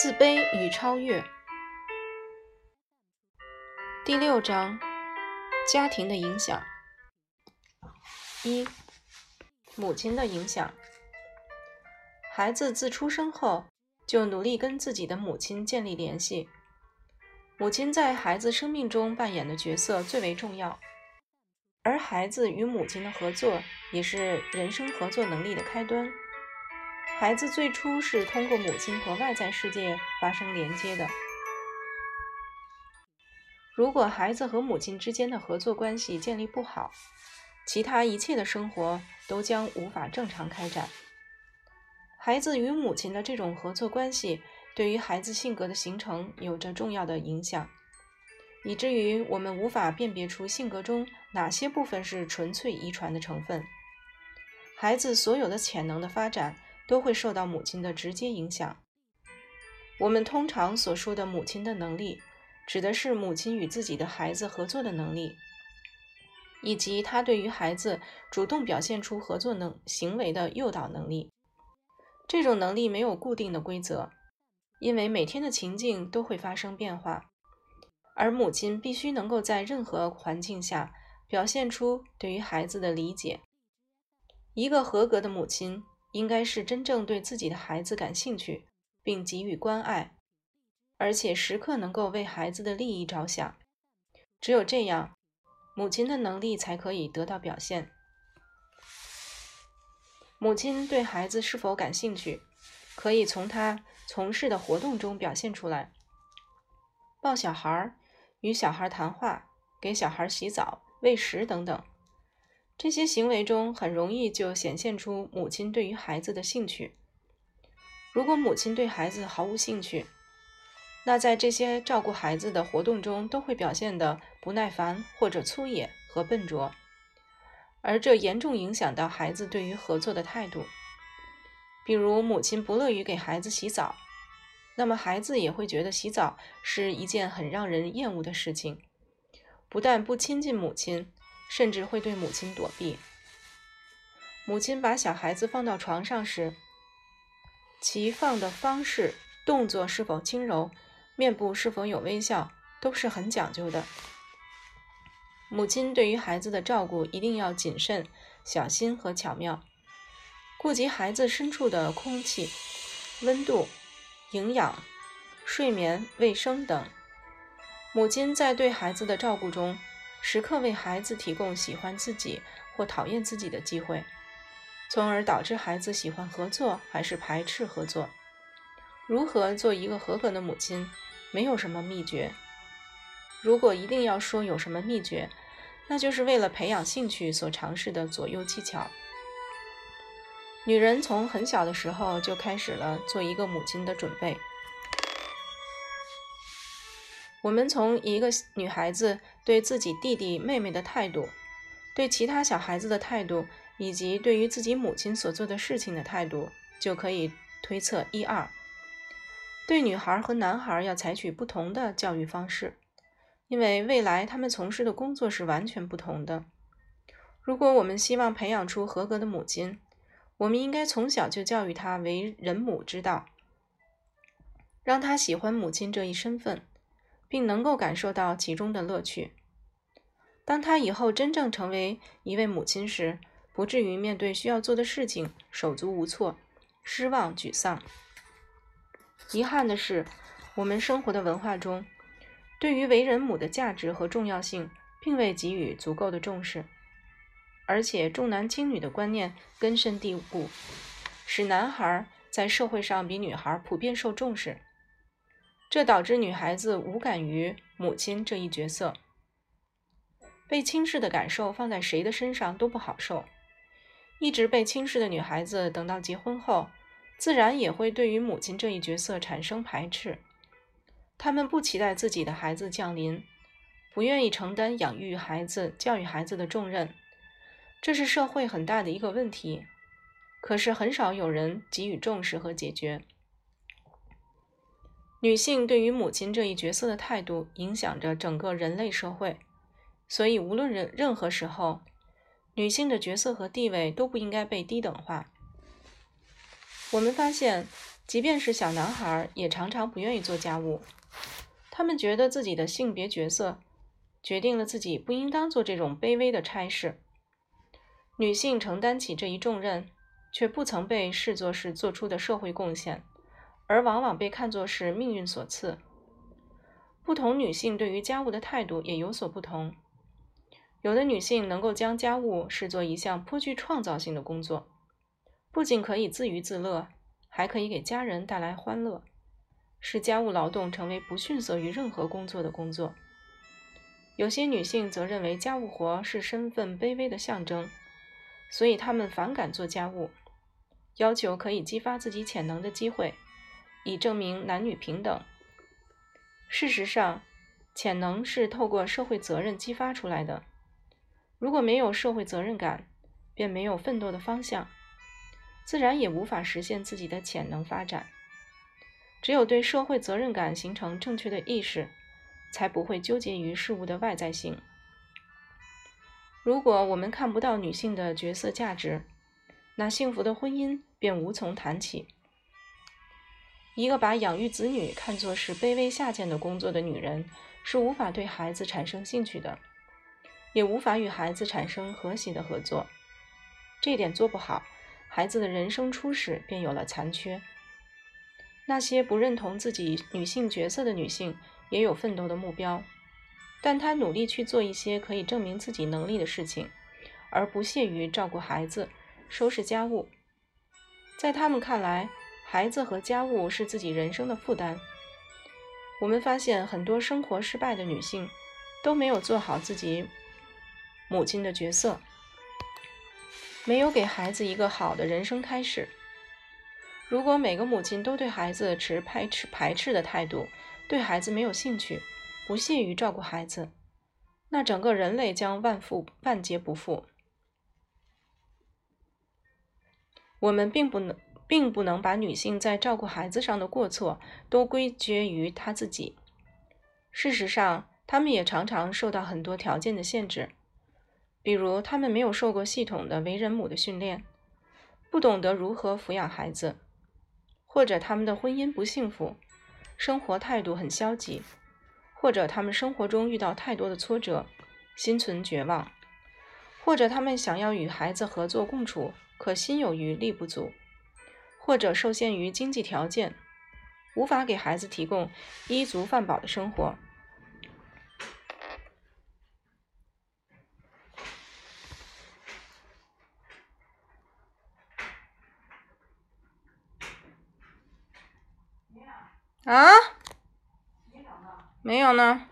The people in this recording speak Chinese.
自卑与超越。第六章：家庭的影响。一、母亲的影响。孩子自出生后就努力跟自己的母亲建立联系，母亲在孩子生命中扮演的角色最为重要，而孩子与母亲的合作也是人生合作能力的开端。孩子最初是通过母亲和外在世界发生连接的。如果孩子和母亲之间的合作关系建立不好，其他一切的生活都将无法正常开展。孩子与母亲的这种合作关系，对于孩子性格的形成有着重要的影响，以至于我们无法辨别出性格中哪些部分是纯粹遗传的成分。孩子所有的潜能的发展。都会受到母亲的直接影响。我们通常所说的母亲的能力，指的是母亲与自己的孩子合作的能力，以及她对于孩子主动表现出合作能行为的诱导能力。这种能力没有固定的规则，因为每天的情境都会发生变化，而母亲必须能够在任何环境下表现出对于孩子的理解。一个合格的母亲。应该是真正对自己的孩子感兴趣，并给予关爱，而且时刻能够为孩子的利益着想。只有这样，母亲的能力才可以得到表现。母亲对孩子是否感兴趣，可以从他从事的活动中表现出来：抱小孩、与小孩谈话、给小孩洗澡、喂食等等。这些行为中很容易就显现出母亲对于孩子的兴趣。如果母亲对孩子毫无兴趣，那在这些照顾孩子的活动中都会表现得不耐烦或者粗野和笨拙，而这严重影响到孩子对于合作的态度。比如，母亲不乐于给孩子洗澡，那么孩子也会觉得洗澡是一件很让人厌恶的事情，不但不亲近母亲。甚至会对母亲躲避。母亲把小孩子放到床上时，其放的方式、动作是否轻柔，面部是否有微笑，都是很讲究的。母亲对于孩子的照顾一定要谨慎、小心和巧妙，顾及孩子身处的空气、温度、营养、睡眠、卫生等。母亲在对孩子的照顾中。时刻为孩子提供喜欢自己或讨厌自己的机会，从而导致孩子喜欢合作还是排斥合作。如何做一个合格的母亲，没有什么秘诀。如果一定要说有什么秘诀，那就是为了培养兴趣所尝试的左右技巧。女人从很小的时候就开始了做一个母亲的准备。我们从一个女孩子对自己弟弟妹妹的态度，对其他小孩子的态度，以及对于自己母亲所做的事情的态度，就可以推测一二。对女孩和男孩要采取不同的教育方式，因为未来他们从事的工作是完全不同的。如果我们希望培养出合格的母亲，我们应该从小就教育她为人母之道，让她喜欢母亲这一身份。并能够感受到其中的乐趣。当他以后真正成为一位母亲时，不至于面对需要做的事情手足无措、失望、沮丧。遗憾的是，我们生活的文化中，对于为人母的价值和重要性并未给予足够的重视，而且重男轻女的观念根深蒂固，使男孩在社会上比女孩普遍受重视。这导致女孩子无感于母亲这一角色，被轻视的感受放在谁的身上都不好受。一直被轻视的女孩子，等到结婚后，自然也会对于母亲这一角色产生排斥。她们不期待自己的孩子降临，不愿意承担养育孩子、教育孩子的重任，这是社会很大的一个问题。可是很少有人给予重视和解决。女性对于母亲这一角色的态度，影响着整个人类社会。所以，无论任任何时候，女性的角色和地位都不应该被低等化。我们发现，即便是小男孩，也常常不愿意做家务。他们觉得自己的性别角色决定了自己不应当做这种卑微的差事。女性承担起这一重任，却不曾被视作是做出的社会贡献，而往往被看作是命运所赐。不同女性对于家务的态度也有所不同。有的女性能够将家务视作一项颇具创造性的工作，不仅可以自娱自乐，还可以给家人带来欢乐。使家务劳动成为不逊色于任何工作的工作。有些女性则认为家务活是身份卑微的象征，所以她们反感做家务，要求可以激发自己潜能的机会，以证明男女平等。事实上，潜能是透过社会责任激发出来的。如果没有社会责任感，便没有奋斗的方向，自然也无法实现自己的潜能发展。只有对社会责任感形成正确的意识，才不会纠结于事物的外在性。如果我们看不到女性的角色价值，那幸福的婚姻便无从谈起。一个把养育子女看作是卑微下贱的工作的女人，是无法对孩子产生兴趣的，也无法与孩子产生和谐的合作。这点做不好，孩子的人生初始便有了残缺。那些不认同自己女性角色的女性也有奋斗的目标，但她努力去做一些可以证明自己能力的事情，而不屑于照顾孩子、收拾家务。在他们看来，孩子和家务是自己人生的负担。我们发现很多生活失败的女性都没有做好自己母亲的角色，没有给孩子一个好的人生开始。如果每个母亲都对孩子持排斥排斥的态度，对孩子没有兴趣，不屑于照顾孩子，那整个人类将万复万劫不复。我们并不能，并不能把女性在照顾孩子上的过错都归结于她自己。事实上，她们也常常受到很多条件的限制，比如她们没有受过系统的为人母的训练，不懂得如何抚养孩子。或者他们的婚姻不幸福，生活态度很消极，或者他们生活中遇到太多的挫折，心存绝望，或者他们想要与孩子合作共处，可心有余力不足，或者受限于经济条件，无法给孩子提供衣足饭饱的生活。啊？没有呢。